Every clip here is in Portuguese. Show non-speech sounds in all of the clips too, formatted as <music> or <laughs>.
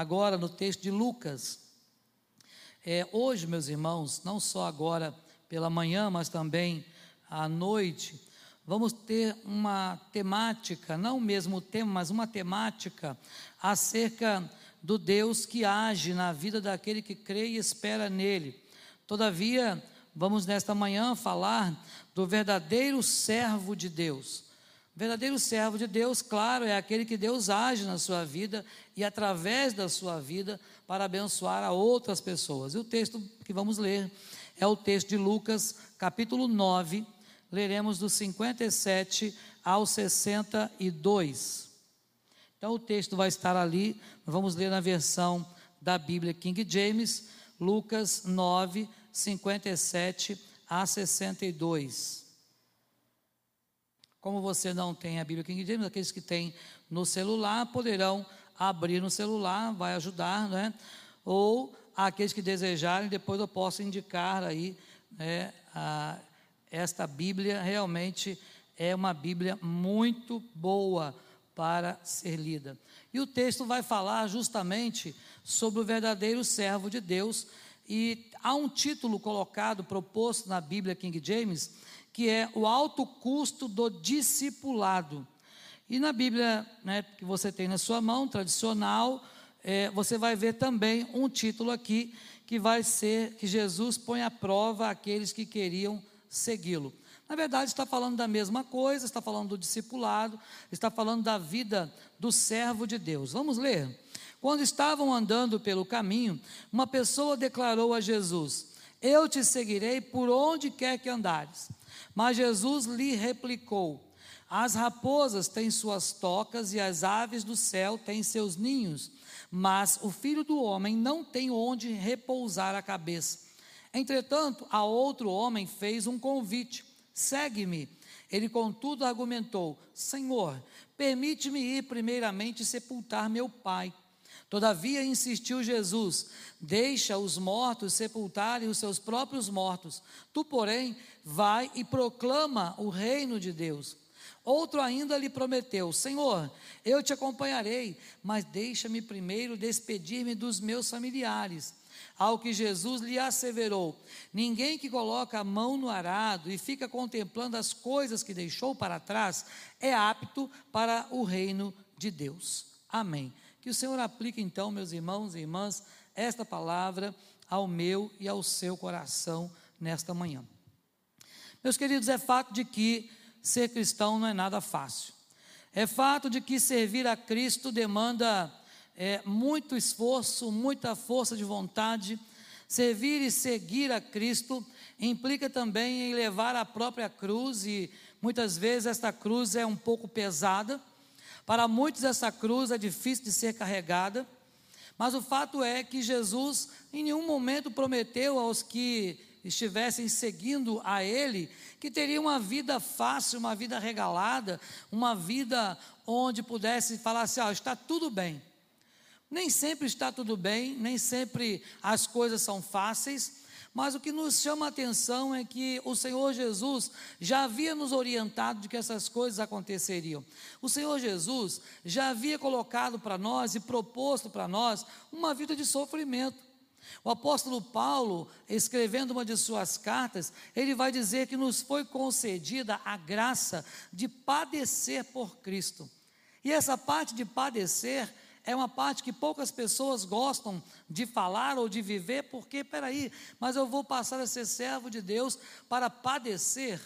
agora no texto de Lucas. É, hoje, meus irmãos, não só agora pela manhã, mas também à noite, vamos ter uma temática, não o mesmo tema, mas uma temática acerca do Deus que age na vida daquele que crê e espera nele. Todavia, vamos nesta manhã falar do verdadeiro servo de Deus. Verdadeiro servo de Deus, claro, é aquele que Deus age na sua vida e através da sua vida para abençoar a outras pessoas. E o texto que vamos ler é o texto de Lucas, capítulo 9, leremos do 57 ao 62. Então o texto vai estar ali, vamos ler na versão da Bíblia King James, Lucas 9, 57 a 62. Como você não tem a Bíblia King James, aqueles que têm no celular poderão abrir no celular, vai ajudar, né? Ou aqueles que desejarem, depois eu posso indicar aí, né, a, esta Bíblia realmente é uma Bíblia muito boa para ser lida. E o texto vai falar justamente sobre o verdadeiro servo de Deus, e há um título colocado, proposto na Bíblia King James, que é o alto custo do discipulado. E na Bíblia né, que você tem na sua mão, tradicional, é, você vai ver também um título aqui que vai ser que Jesus põe à prova aqueles que queriam segui-lo. Na verdade, está falando da mesma coisa, está falando do discipulado, está falando da vida do servo de Deus. Vamos ler? Quando estavam andando pelo caminho, uma pessoa declarou a Jesus: Eu te seguirei por onde quer que andares. Mas Jesus lhe replicou: As raposas têm suas tocas e as aves do céu têm seus ninhos, mas o filho do homem não tem onde repousar a cabeça. Entretanto, a outro homem fez um convite segue-me. Ele, contudo, argumentou: Senhor, permite-me ir primeiramente sepultar meu pai. Todavia insistiu Jesus: Deixa os mortos sepultarem os seus próprios mortos. Tu, porém, vai e proclama o reino de Deus. Outro ainda lhe prometeu: Senhor, eu te acompanharei, mas deixa-me primeiro despedir-me dos meus familiares. Ao que Jesus lhe asseverou: Ninguém que coloca a mão no arado e fica contemplando as coisas que deixou para trás é apto para o reino de Deus. Amém. Que o Senhor aplique então, meus irmãos e irmãs, esta palavra ao meu e ao seu coração nesta manhã. Meus queridos, é fato de que ser cristão não é nada fácil. É fato de que servir a Cristo demanda é, muito esforço, muita força de vontade. Servir e seguir a Cristo implica também em levar a própria cruz, e muitas vezes esta cruz é um pouco pesada. Para muitos, essa cruz é difícil de ser carregada. Mas o fato é que Jesus em nenhum momento prometeu aos que estivessem seguindo a Ele que teria uma vida fácil, uma vida regalada, uma vida onde pudesse falar assim: ah, está tudo bem. Nem sempre está tudo bem, nem sempre as coisas são fáceis, mas o que nos chama a atenção é que o Senhor Jesus já havia nos orientado de que essas coisas aconteceriam. O Senhor Jesus já havia colocado para nós e proposto para nós uma vida de sofrimento. O apóstolo Paulo, escrevendo uma de suas cartas, ele vai dizer que nos foi concedida a graça de padecer por Cristo. E essa parte de padecer é uma parte que poucas pessoas gostam de falar ou de viver, porque, peraí, mas eu vou passar a ser servo de Deus para padecer.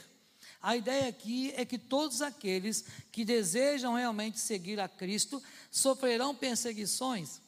A ideia aqui é que todos aqueles que desejam realmente seguir a Cristo sofrerão perseguições.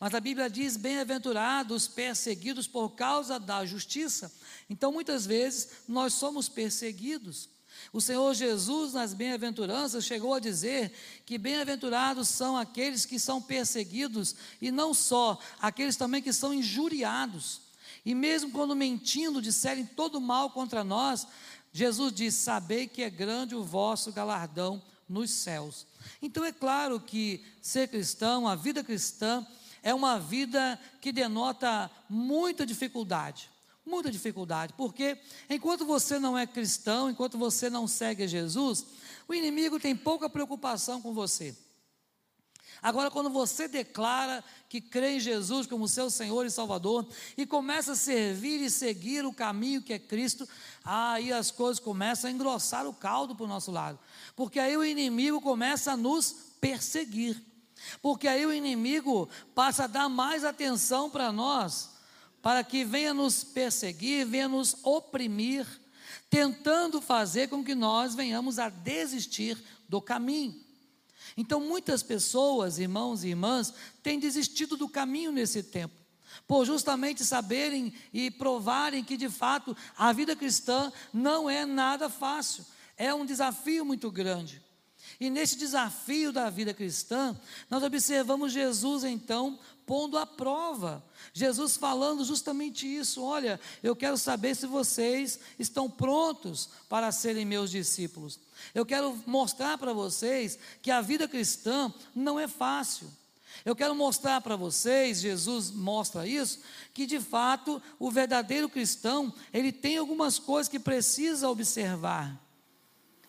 Mas a Bíblia diz: bem-aventurados perseguidos por causa da justiça. Então, muitas vezes, nós somos perseguidos. O Senhor Jesus, nas bem-aventuranças, chegou a dizer que bem-aventurados são aqueles que são perseguidos, e não só, aqueles também que são injuriados. E mesmo quando mentindo disserem todo mal contra nós, Jesus diz: Sabei que é grande o vosso galardão nos céus. Então é claro que ser cristão, a vida cristã, é uma vida que denota muita dificuldade muita dificuldade, porque enquanto você não é cristão, enquanto você não segue Jesus, o inimigo tem pouca preocupação com você. Agora, quando você declara que crê em Jesus como seu Senhor e Salvador e começa a servir e seguir o caminho que é Cristo, aí as coisas começam a engrossar o caldo para o nosso lado, porque aí o inimigo começa a nos perseguir, porque aí o inimigo passa a dar mais atenção para nós, para que venha nos perseguir, venha nos oprimir, tentando fazer com que nós venhamos a desistir do caminho. Então, muitas pessoas, irmãos e irmãs, têm desistido do caminho nesse tempo, por justamente saberem e provarem que, de fato, a vida cristã não é nada fácil, é um desafio muito grande. E nesse desafio da vida cristã, nós observamos Jesus então pondo à prova. Jesus falando justamente isso: olha, eu quero saber se vocês estão prontos para serem meus discípulos. Eu quero mostrar para vocês que a vida cristã não é fácil. Eu quero mostrar para vocês, Jesus mostra isso, que de fato o verdadeiro cristão, ele tem algumas coisas que precisa observar.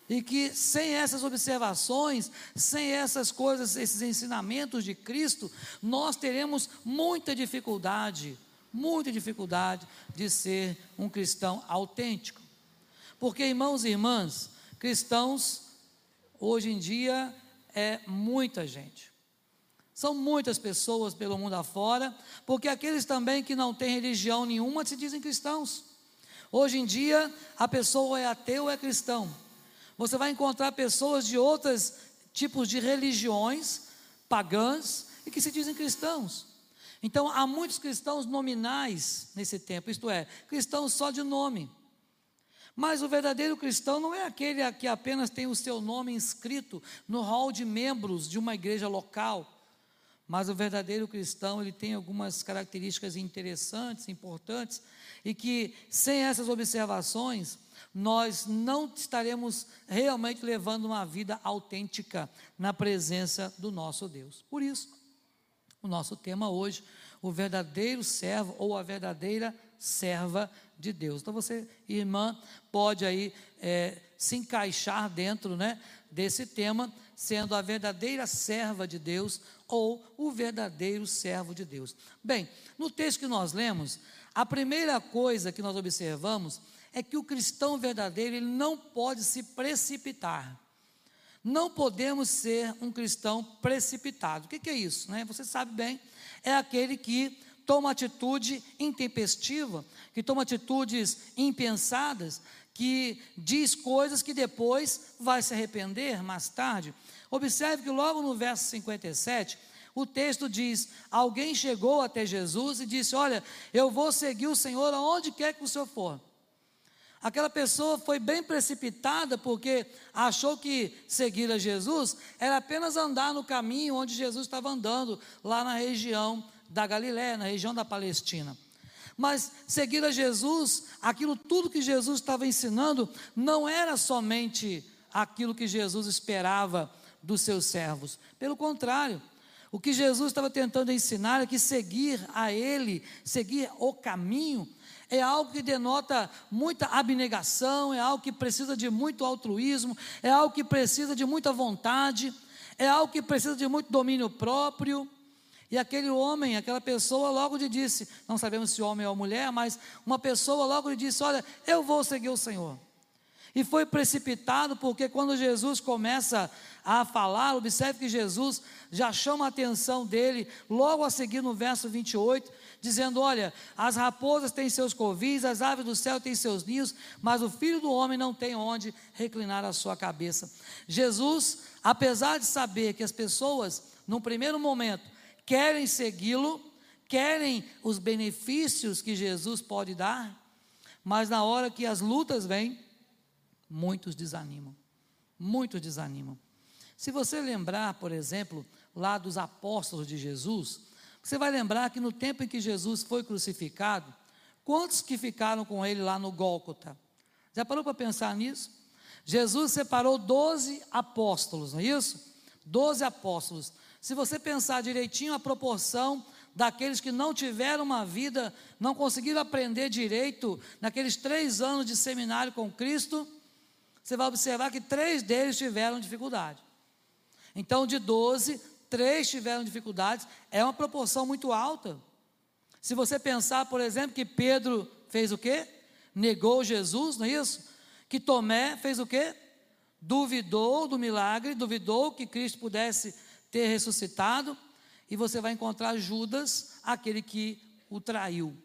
E que sem essas observações, sem essas coisas, esses ensinamentos de Cristo, nós teremos muita dificuldade, muita dificuldade de ser um cristão autêntico. Porque, irmãos e irmãs, cristãos, hoje em dia, é muita gente. São muitas pessoas pelo mundo afora, porque aqueles também que não têm religião nenhuma se dizem cristãos. Hoje em dia, a pessoa é ateu ou é cristão. Você vai encontrar pessoas de outros tipos de religiões pagãs e que se dizem cristãos. Então, há muitos cristãos nominais nesse tempo, isto é, cristãos só de nome. Mas o verdadeiro cristão não é aquele que apenas tem o seu nome inscrito no hall de membros de uma igreja local. Mas o verdadeiro cristão, ele tem algumas características interessantes, importantes, e que sem essas observações, nós não estaremos realmente levando uma vida autêntica na presença do nosso Deus. Por isso, o nosso tema hoje, o verdadeiro servo ou a verdadeira serva de Deus. Então você, irmã, pode aí é, se encaixar dentro né, desse tema, sendo a verdadeira serva de Deus ou o verdadeiro servo de Deus. Bem, no texto que nós lemos, a primeira coisa que nós observamos é que o cristão verdadeiro ele não pode se precipitar. Não podemos ser um cristão precipitado. O que, que é isso? Né? Você sabe bem, é aquele que toma atitude intempestiva, que toma atitudes impensadas, que diz coisas que depois vai se arrepender mais tarde. Observe que logo no verso 57, o texto diz: Alguém chegou até Jesus e disse: Olha, eu vou seguir o Senhor aonde quer que o Senhor for. Aquela pessoa foi bem precipitada porque achou que seguir a Jesus era apenas andar no caminho onde Jesus estava andando, lá na região da Galiléia, na região da Palestina. Mas seguir a Jesus, aquilo tudo que Jesus estava ensinando, não era somente aquilo que Jesus esperava dos seus servos. Pelo contrário, o que Jesus estava tentando ensinar é que seguir a Ele, seguir o caminho, é algo que denota muita abnegação, é algo que precisa de muito altruísmo, é algo que precisa de muita vontade, é algo que precisa de muito domínio próprio. E aquele homem, aquela pessoa logo lhe disse, não sabemos se homem ou mulher, mas uma pessoa logo lhe disse: Olha, eu vou seguir o Senhor. E foi precipitado, porque quando Jesus começa a falar, observe que Jesus já chama a atenção dele, logo a seguir no verso 28, dizendo: Olha, as raposas têm seus covis, as aves do céu têm seus ninhos, mas o filho do homem não tem onde reclinar a sua cabeça. Jesus, apesar de saber que as pessoas, num primeiro momento, querem segui-lo, querem os benefícios que Jesus pode dar, mas na hora que as lutas vêm, muitos desanimam. Muitos desanimam. Se você lembrar, por exemplo, lá dos apóstolos de Jesus, você vai lembrar que no tempo em que Jesus foi crucificado, quantos que ficaram com ele lá no Gólgota? Já parou para pensar nisso? Jesus separou 12 apóstolos, não é isso? 12 apóstolos. Se você pensar direitinho a proporção daqueles que não tiveram uma vida, não conseguiram aprender direito naqueles três anos de seminário com Cristo, você vai observar que três deles tiveram dificuldade. Então, de 12, três tiveram dificuldades, é uma proporção muito alta. Se você pensar, por exemplo, que Pedro fez o quê? Negou Jesus, não é isso? Que Tomé fez o quê? Duvidou do milagre, duvidou que Cristo pudesse ter ressuscitado, e você vai encontrar Judas, aquele que o traiu.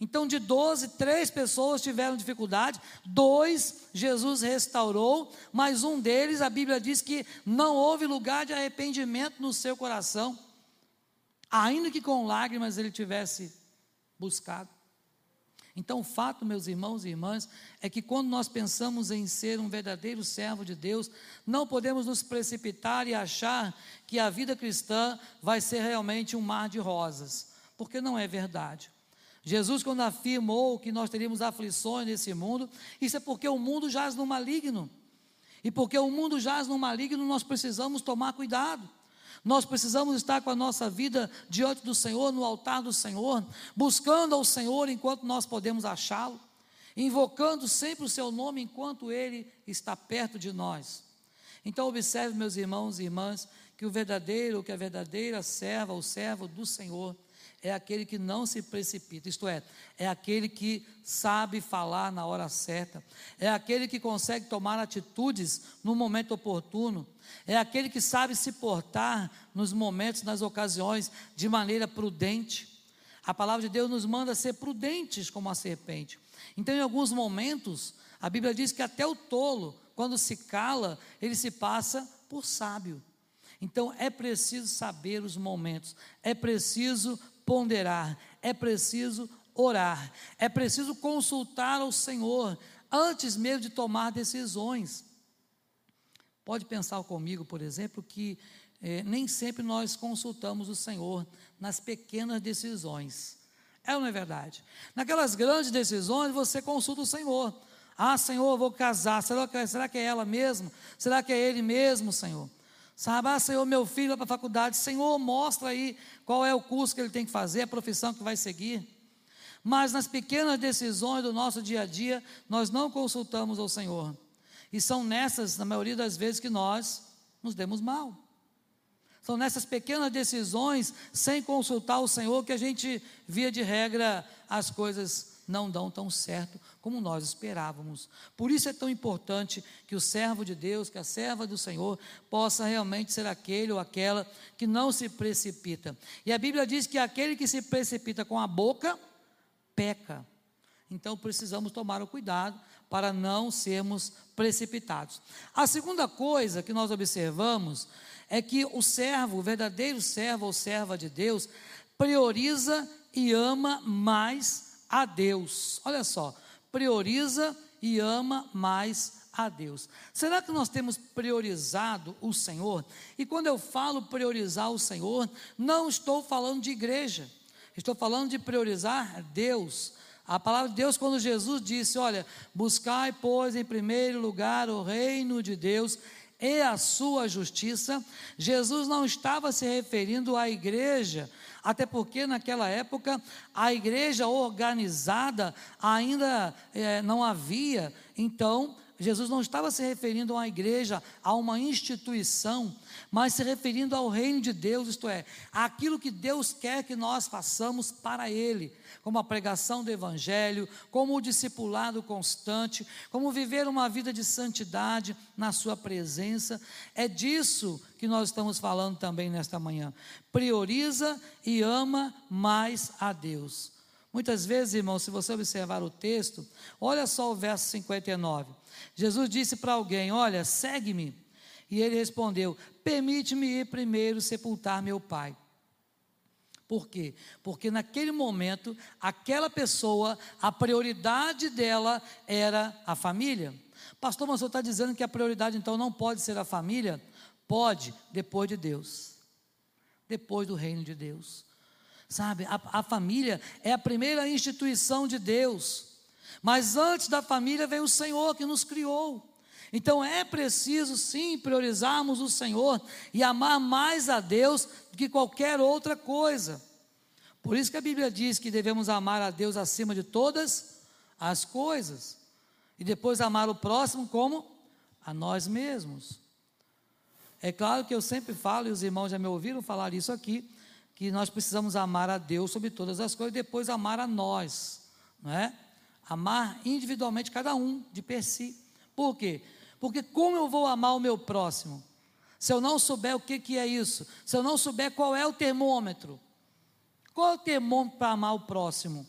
Então, de 12, três pessoas tiveram dificuldade, dois Jesus restaurou, mas um deles, a Bíblia diz que não houve lugar de arrependimento no seu coração, ainda que com lágrimas ele tivesse buscado. Então, o fato, meus irmãos e irmãs, é que quando nós pensamos em ser um verdadeiro servo de Deus, não podemos nos precipitar e achar que a vida cristã vai ser realmente um mar de rosas, porque não é verdade. Jesus, quando afirmou que nós teríamos aflições nesse mundo, isso é porque o mundo jaz no maligno. E porque o mundo jaz no maligno, nós precisamos tomar cuidado. Nós precisamos estar com a nossa vida diante do Senhor, no altar do Senhor, buscando ao Senhor enquanto nós podemos achá-lo, invocando sempre o seu nome enquanto ele está perto de nós. Então, observe, meus irmãos e irmãs, que o verdadeiro, que a verdadeira serva, o servo do Senhor, é aquele que não se precipita, isto é, é aquele que sabe falar na hora certa, é aquele que consegue tomar atitudes no momento oportuno, é aquele que sabe se portar nos momentos, nas ocasiões, de maneira prudente. A palavra de Deus nos manda ser prudentes como a serpente. Então, em alguns momentos, a Bíblia diz que até o tolo, quando se cala, ele se passa por sábio. Então é preciso saber os momentos, é preciso ponderar, é preciso orar, é preciso consultar ao Senhor antes mesmo de tomar decisões. Pode pensar comigo, por exemplo, que eh, nem sempre nós consultamos o Senhor nas pequenas decisões. É ou não é verdade? Naquelas grandes decisões, você consulta o Senhor. Ah, Senhor, eu vou casar. Será que, será que é ela mesmo? Será que é ele mesmo, Senhor? Sabe, ah, Senhor, meu filho vai para a faculdade. Senhor, mostra aí qual é o curso que ele tem que fazer, a profissão que vai seguir. Mas nas pequenas decisões do nosso dia a dia, nós não consultamos ao Senhor. E são nessas, na maioria das vezes, que nós nos demos mal. São nessas pequenas decisões, sem consultar o Senhor, que a gente, via de regra, as coisas não dão tão certo como nós esperávamos. Por isso é tão importante que o servo de Deus, que a serva do Senhor, possa realmente ser aquele ou aquela que não se precipita. E a Bíblia diz que aquele que se precipita com a boca, peca. Então precisamos tomar o cuidado para não sermos precipitados. A segunda coisa que nós observamos é que o servo, o verdadeiro servo ou serva de Deus, prioriza e ama mais a Deus. Olha só, prioriza e ama mais a Deus. Será que nós temos priorizado o Senhor? E quando eu falo priorizar o Senhor, não estou falando de igreja, estou falando de priorizar Deus. A palavra de Deus, quando Jesus disse: Olha, buscai, pois, em primeiro lugar o reino de Deus e a sua justiça, Jesus não estava se referindo à igreja, até porque naquela época a igreja organizada ainda é, não havia, então Jesus não estava se referindo a uma igreja, a uma instituição, mas se referindo ao reino de Deus, isto é, aquilo que Deus quer que nós façamos para Ele, como a pregação do Evangelho, como o discipulado constante, como viver uma vida de santidade na Sua presença. É disso que nós estamos falando também nesta manhã. Prioriza e ama mais a Deus. Muitas vezes, irmão, se você observar o texto, olha só o verso 59. Jesus disse para alguém: Olha, segue-me. E ele respondeu: Permite-me ir primeiro sepultar meu pai. Por quê? Porque naquele momento, aquela pessoa, a prioridade dela era a família. Pastor, mas você está dizendo que a prioridade então não pode ser a família? Pode, depois de Deus, depois do reino de Deus. Sabe, a, a família é a primeira instituição de Deus. Mas antes da família veio o Senhor que nos criou. Então é preciso sim priorizarmos o Senhor e amar mais a Deus do que qualquer outra coisa. Por isso que a Bíblia diz que devemos amar a Deus acima de todas as coisas e depois amar o próximo como a nós mesmos. É claro que eu sempre falo, e os irmãos já me ouviram falar isso aqui, que nós precisamos amar a Deus sobre todas as coisas e depois amar a nós, não é? Amar individualmente cada um, de per si. Por quê? Porque como eu vou amar o meu próximo? Se eu não souber o que, que é isso, se eu não souber qual é o termômetro, qual é o termômetro para amar o próximo?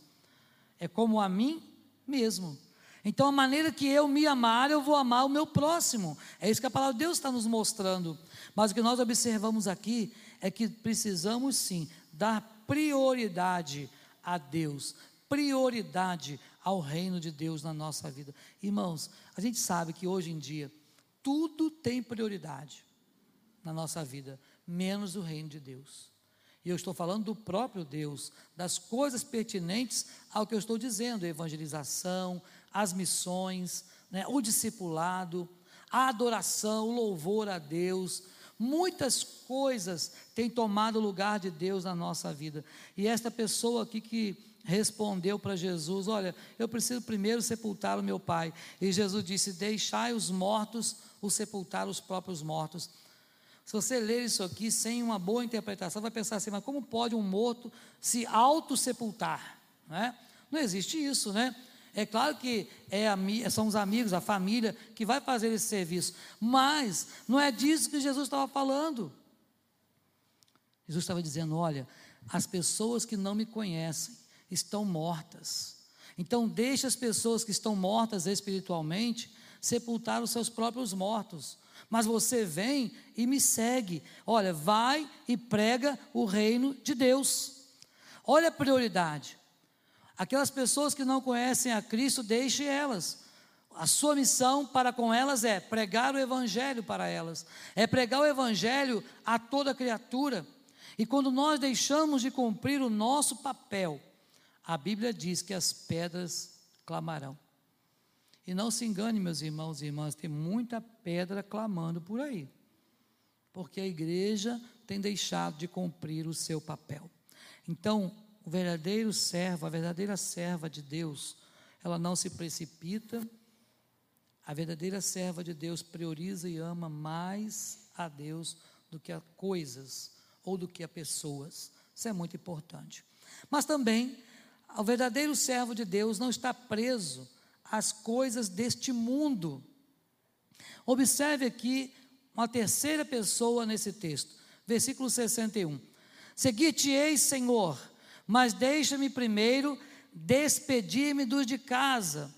É como a mim mesmo. Então, a maneira que eu me amar, eu vou amar o meu próximo. É isso que a palavra de Deus está nos mostrando. Mas o que nós observamos aqui é que precisamos sim dar prioridade a Deus, prioridade ao reino de Deus na nossa vida. Irmãos, a gente sabe que hoje em dia tudo tem prioridade na nossa vida, menos o reino de Deus. E eu estou falando do próprio Deus, das coisas pertinentes ao que eu estou dizendo: evangelização, as missões, né, o discipulado, a adoração, o louvor a Deus. Muitas coisas têm tomado lugar de Deus na nossa vida. E esta pessoa aqui que respondeu para Jesus: Olha, eu preciso primeiro sepultar o meu pai. E Jesus disse: Deixai os mortos o sepultar os próprios mortos. Se você ler isso aqui sem uma boa interpretação, vai pensar assim: mas como pode um morto se auto-sepultar? Não, é? não existe isso, né? É claro que é, são os amigos, a família que vai fazer esse serviço, mas não é disso que Jesus estava falando. Jesus estava dizendo: olha, as pessoas que não me conhecem estão mortas. Então, deixe as pessoas que estão mortas espiritualmente sepultar os seus próprios mortos. Mas você vem e me segue. Olha, vai e prega o reino de Deus. Olha a prioridade. Aquelas pessoas que não conhecem a Cristo, deixe elas. A sua missão para com elas é pregar o Evangelho para elas, é pregar o Evangelho a toda criatura. E quando nós deixamos de cumprir o nosso papel, a Bíblia diz que as pedras clamarão. E não se engane, meus irmãos e irmãs, tem muita pedra clamando por aí, porque a igreja tem deixado de cumprir o seu papel. Então, o verdadeiro servo, a verdadeira serva de Deus, ela não se precipita. A verdadeira serva de Deus prioriza e ama mais a Deus do que a coisas ou do que a pessoas. Isso é muito importante. Mas também, o verdadeiro servo de Deus não está preso às coisas deste mundo. Observe aqui uma terceira pessoa nesse texto, versículo 61. Seguir-te-ei, Senhor, mas deixa-me primeiro despedir-me dos de casa.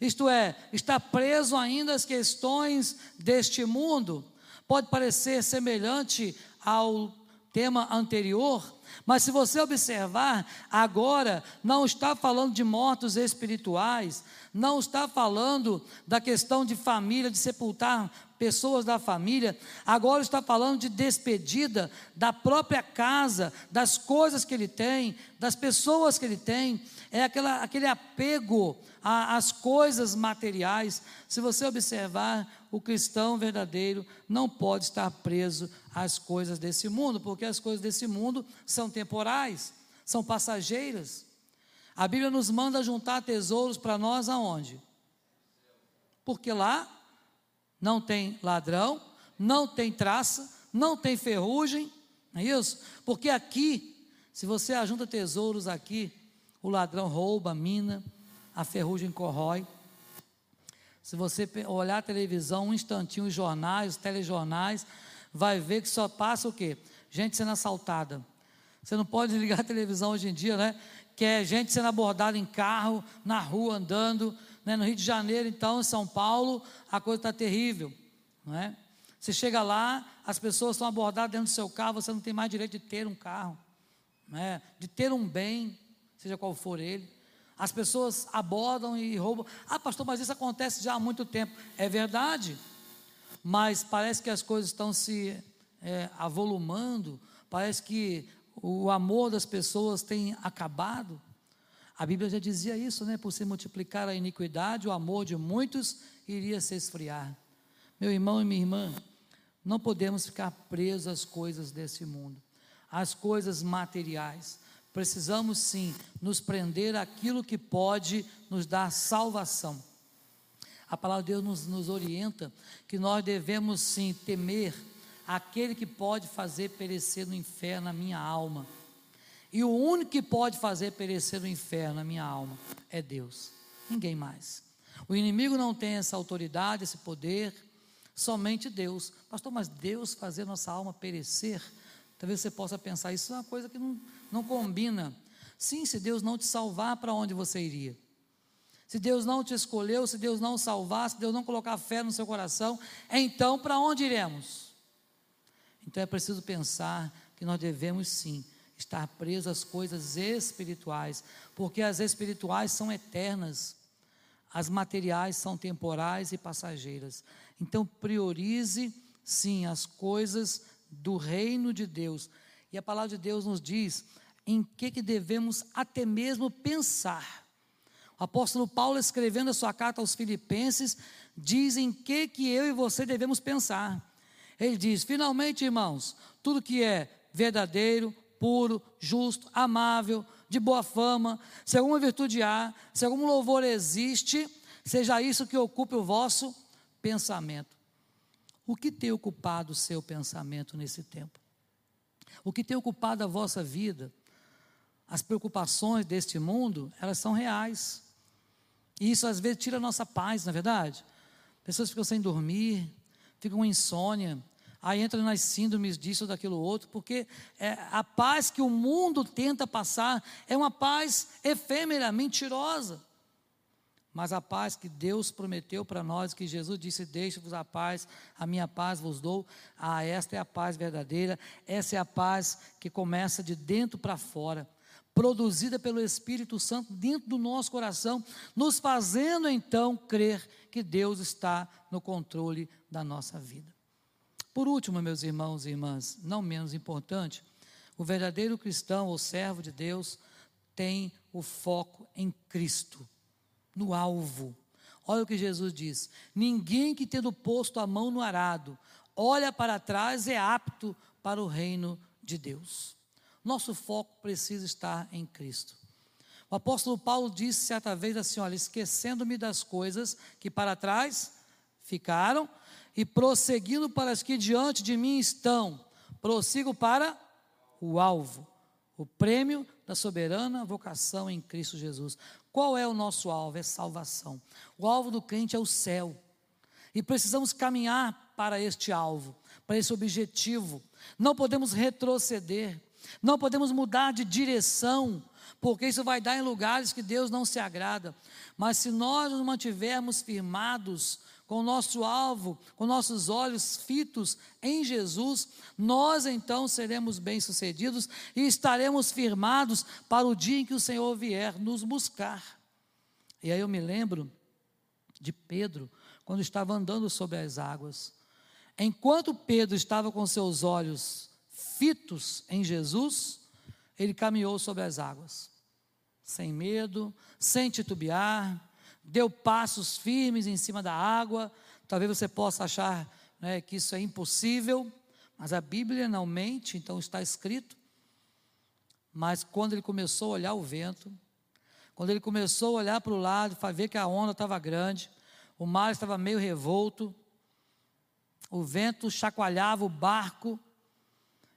Isto é, está preso ainda às questões deste mundo. Pode parecer semelhante ao tema anterior, mas se você observar, agora não está falando de mortos espirituais, não está falando da questão de família, de sepultar pessoas da família, agora está falando de despedida da própria casa, das coisas que ele tem, das pessoas que ele tem, é aquela, aquele apego às coisas materiais. Se você observar, o cristão verdadeiro não pode estar preso às coisas desse mundo, porque as coisas desse mundo são temporais, são passageiras. A Bíblia nos manda juntar tesouros para nós aonde? Porque lá não tem ladrão, não tem traça, não tem ferrugem, não é isso? Porque aqui, se você ajunta tesouros aqui, o ladrão rouba, mina, a ferrugem corrói. Se você olhar a televisão um instantinho, os jornais, os telejornais, vai ver que só passa o quê? Gente sendo assaltada. Você não pode <laughs> ligar a televisão hoje em dia, né? Que é gente sendo abordada em carro, na rua, andando, né? No Rio de Janeiro, então, em São Paulo, a coisa está terrível. Não é? Você chega lá, as pessoas são abordadas dentro do seu carro, você não tem mais direito de ter um carro, não é? de ter um bem, seja qual for ele. As pessoas abordam e roubam. Ah, pastor, mas isso acontece já há muito tempo. É verdade, mas parece que as coisas estão se é, avolumando, parece que o amor das pessoas tem acabado. A Bíblia já dizia isso, né? Por se multiplicar a iniquidade, o amor de muitos iria se esfriar. Meu irmão e minha irmã, não podemos ficar presos às coisas desse mundo, às coisas materiais. Precisamos sim nos prender àquilo que pode nos dar salvação. A palavra de Deus nos, nos orienta que nós devemos sim temer aquele que pode fazer perecer no inferno a minha alma. E o único que pode fazer perecer no inferno a minha alma é Deus, ninguém mais. O inimigo não tem essa autoridade, esse poder, somente Deus. Pastor, mas Deus fazer nossa alma perecer? Talvez você possa pensar, isso é uma coisa que não, não combina. Sim, se Deus não te salvar, para onde você iria? Se Deus não te escolheu, se Deus não salvar, se Deus não colocar fé no seu coração, então para onde iremos? Então é preciso pensar que nós devemos sim estar presos às coisas espirituais, porque as espirituais são eternas, as materiais são temporais e passageiras. Então priorize sim as coisas do reino de Deus. E a palavra de Deus nos diz em que, que devemos até mesmo pensar. O apóstolo Paulo, escrevendo a sua carta aos Filipenses, diz em que, que eu e você devemos pensar. Ele diz: finalmente, irmãos, tudo que é verdadeiro, puro, justo, amável, de boa fama, se alguma virtude há, se algum louvor existe, seja isso que ocupe o vosso pensamento. O que tem ocupado o seu pensamento nesse tempo? O que tem ocupado a vossa vida? As preocupações deste mundo, elas são reais. E isso às vezes tira a nossa paz, na é verdade? Pessoas ficam sem dormir, ficam com insônia, aí entra nas síndromes disso daquilo outro, porque é, a paz que o mundo tenta passar é uma paz efêmera, mentirosa. Mas a paz que Deus prometeu para nós, que Jesus disse: Deixe-vos a paz, a minha paz vos dou. Ah, esta é a paz verdadeira, essa é a paz que começa de dentro para fora, produzida pelo Espírito Santo dentro do nosso coração, nos fazendo então crer que Deus está no controle da nossa vida. Por último, meus irmãos e irmãs, não menos importante, o verdadeiro cristão ou servo de Deus tem o foco em Cristo, no alvo. Olha o que Jesus diz: ninguém que tendo posto a mão no arado, olha para trás é apto para o reino de Deus. Nosso foco precisa estar em Cristo. O apóstolo Paulo disse certa vez assim: olha, esquecendo-me das coisas que para trás ficaram e prosseguindo para as que diante de mim estão, prossigo para o alvo, o prêmio da soberana vocação em Cristo Jesus. Qual é o nosso alvo? É salvação. O alvo do crente é o céu. E precisamos caminhar para este alvo, para esse objetivo. Não podemos retroceder, não podemos mudar de direção, porque isso vai dar em lugares que Deus não se agrada. Mas se nós nos mantivermos firmados com o nosso alvo, com nossos olhos fitos em Jesus, nós então seremos bem-sucedidos e estaremos firmados para o dia em que o Senhor vier nos buscar. E aí eu me lembro de Pedro, quando estava andando sobre as águas. Enquanto Pedro estava com seus olhos fitos em Jesus, ele caminhou sobre as águas, sem medo, sem titubear, deu passos firmes em cima da água. Talvez você possa achar né, que isso é impossível, mas a Bíblia não mente, então está escrito. Mas quando ele começou a olhar o vento, quando ele começou a olhar para o lado, para ver que a onda estava grande, o mar estava meio revolto, o vento chacoalhava o barco,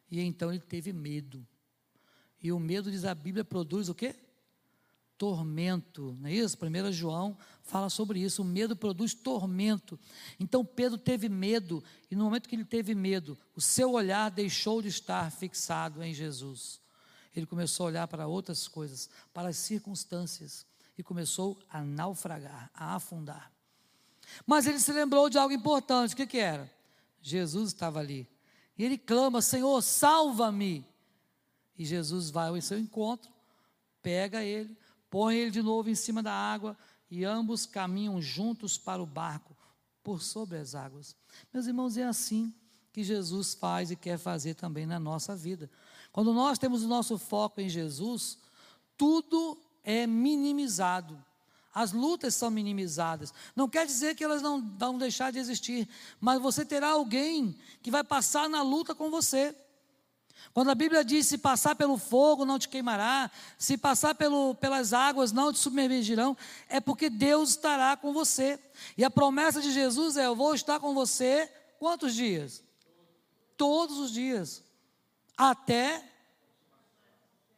e então ele teve medo. E o medo, diz a Bíblia, produz o quê? Tormento, não é isso? 1 João fala sobre isso, o medo produz tormento. Então Pedro teve medo, e no momento que ele teve medo, o seu olhar deixou de estar fixado em Jesus. Ele começou a olhar para outras coisas, para as circunstâncias, e começou a naufragar, a afundar. Mas ele se lembrou de algo importante, o que, que era? Jesus estava ali. E ele clama: Senhor, salva-me. E Jesus vai ao seu encontro, pega ele, põe ele de novo em cima da água e ambos caminham juntos para o barco por sobre as águas. Meus irmãos, é assim que Jesus faz e quer fazer também na nossa vida. Quando nós temos o nosso foco em Jesus, tudo é minimizado. As lutas são minimizadas. Não quer dizer que elas não vão deixar de existir, mas você terá alguém que vai passar na luta com você. Quando a Bíblia diz: se passar pelo fogo não te queimará, se passar pelo, pelas águas não te submergirão, é porque Deus estará com você. E a promessa de Jesus é: eu vou estar com você quantos dias? todos os dias, até.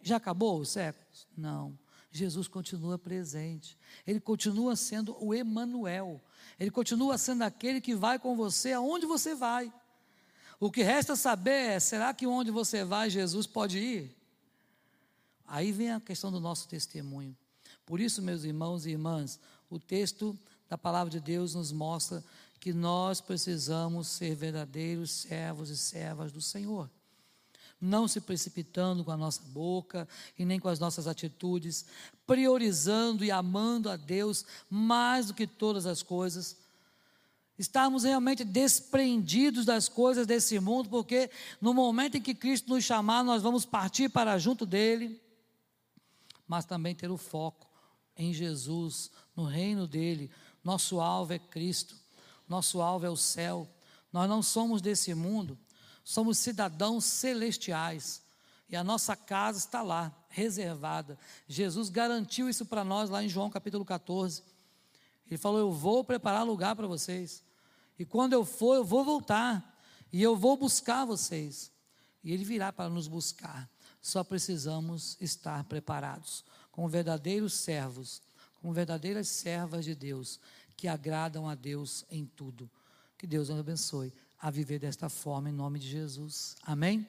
Já acabou os séculos? Não. Jesus continua presente. Ele continua sendo o Emanuel. Ele continua sendo aquele que vai com você aonde você vai. O que resta saber é: será que onde você vai, Jesus pode ir? Aí vem a questão do nosso testemunho. Por isso, meus irmãos e irmãs, o texto da palavra de Deus nos mostra que nós precisamos ser verdadeiros servos e servas do Senhor. Não se precipitando com a nossa boca e nem com as nossas atitudes, priorizando e amando a Deus mais do que todas as coisas. Estarmos realmente desprendidos das coisas desse mundo, porque no momento em que Cristo nos chamar, nós vamos partir para junto dele, mas também ter o foco em Jesus, no reino dele. Nosso alvo é Cristo. Nosso alvo é o céu. Nós não somos desse mundo, somos cidadãos celestiais. E a nossa casa está lá, reservada. Jesus garantiu isso para nós lá em João capítulo 14. Ele falou: Eu vou preparar lugar para vocês. E quando eu for, eu vou voltar. E eu vou buscar vocês. E Ele virá para nos buscar. Só precisamos estar preparados, como verdadeiros servos, como verdadeiras servas de Deus, que agradam a Deus em tudo. Que Deus nos abençoe a viver desta forma, em nome de Jesus. Amém?